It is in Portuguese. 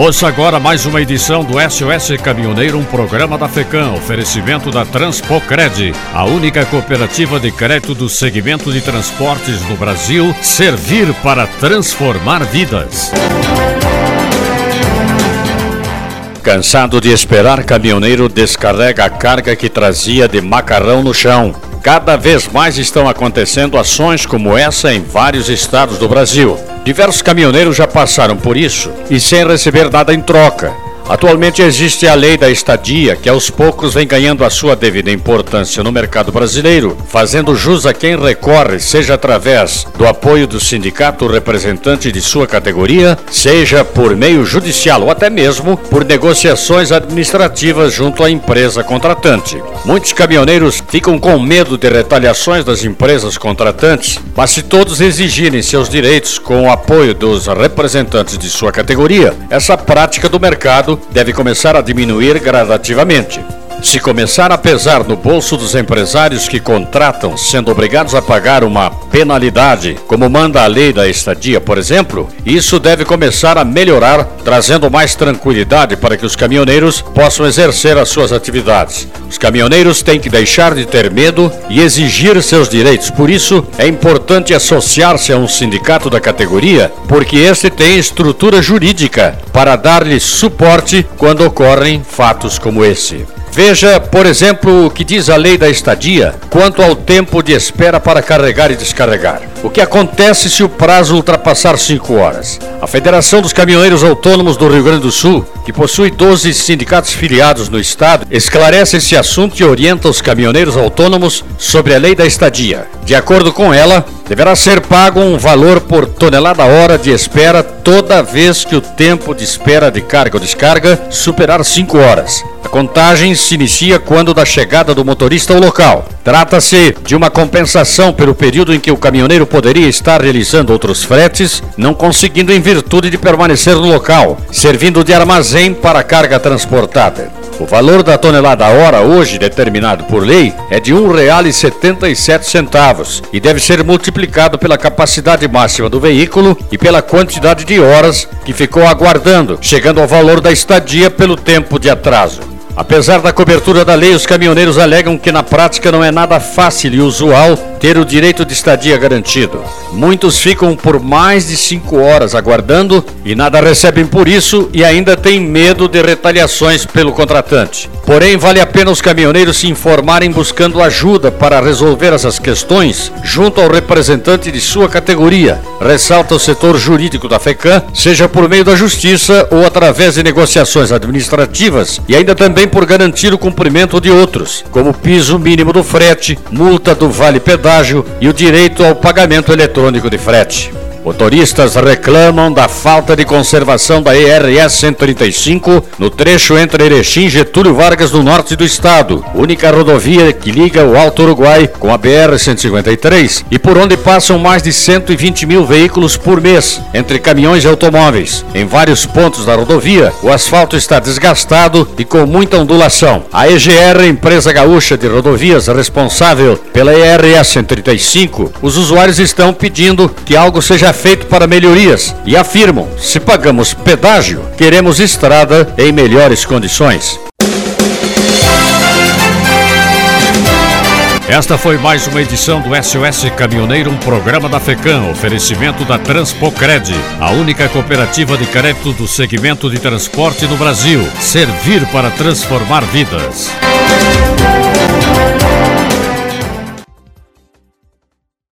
Ouça agora mais uma edição do SOS Caminhoneiro, um programa da FECAM, oferecimento da Transpocred, a única cooperativa de crédito do segmento de transportes no Brasil, servir para transformar vidas. Cansado de esperar, caminhoneiro descarrega a carga que trazia de macarrão no chão. Cada vez mais estão acontecendo ações como essa em vários estados do Brasil. Diversos caminhoneiros já passaram por isso e sem receber nada em troca. Atualmente existe a lei da estadia, que aos poucos vem ganhando a sua devida importância no mercado brasileiro, fazendo jus a quem recorre, seja através do apoio do sindicato representante de sua categoria, seja por meio judicial ou até mesmo por negociações administrativas junto à empresa contratante. Muitos caminhoneiros ficam com medo de retaliações das empresas contratantes, mas se todos exigirem seus direitos com o apoio dos representantes de sua categoria, essa prática do mercado deve começar a diminuir gradativamente. Se começar a pesar no bolso dos empresários que contratam, sendo obrigados a pagar uma penalidade, como manda a lei da estadia, por exemplo, isso deve começar a melhorar, trazendo mais tranquilidade para que os caminhoneiros possam exercer as suas atividades. Os caminhoneiros têm que deixar de ter medo e exigir seus direitos. Por isso, é importante associar-se a um sindicato da categoria, porque este tem estrutura jurídica para dar-lhe suporte quando ocorrem fatos como esse. Veja, por exemplo, o que diz a lei da estadia quanto ao tempo de espera para carregar e descarregar. O que acontece se o prazo ultrapassar 5 horas? A Federação dos Caminhoneiros Autônomos do Rio Grande do Sul, que possui 12 sindicatos filiados no estado, esclarece esse assunto e orienta os caminhoneiros autônomos sobre a lei da estadia. De acordo com ela, deverá ser pago um valor por tonelada hora de espera toda vez que o tempo de espera de carga ou descarga superar 5 horas. A contagem se inicia quando da chegada do motorista ao local. Trata-se de uma compensação pelo período em que o caminhoneiro poderia estar realizando outros fretes, não conseguindo em virtude de permanecer no local, servindo de armazém para a carga transportada. O valor da tonelada hora, hoje determinado por lei, é de R$ 1,77 e deve ser multiplicado pela capacidade máxima do veículo e pela quantidade de horas que ficou aguardando, chegando ao valor da estadia pelo tempo de atraso. Apesar da cobertura da lei, os caminhoneiros alegam que na prática não é nada fácil e usual ter o direito de estadia garantido. Muitos ficam por mais de cinco horas aguardando e nada recebem por isso e ainda têm medo de retaliações pelo contratante. Porém, vale a pena os caminhoneiros se informarem buscando ajuda para resolver essas questões junto ao representante de sua categoria, ressalta o setor jurídico da FECAM, seja por meio da justiça ou através de negociações administrativas e ainda também por garantir o cumprimento de outros, como piso mínimo do frete, multa do vale e o direito ao pagamento eletrônico de frete. Motoristas reclamam da falta de conservação da ERS 135 no trecho entre Erechim e Getúlio Vargas no norte do estado, única rodovia que liga o Alto Uruguai com a BR 153 e por onde passam mais de 120 mil veículos por mês, entre caminhões e automóveis. Em vários pontos da rodovia, o asfalto está desgastado e com muita ondulação. A EGR, empresa gaúcha de rodovias responsável pela ERS 135, os usuários estão pedindo que algo seja feito para melhorias e afirmam: se pagamos pedágio, queremos estrada em melhores condições. Esta foi mais uma edição do SOS Caminhoneiro, um programa da FECAM, oferecimento da Transpocred, a única cooperativa de crédito do segmento de transporte no Brasil. Servir para transformar vidas.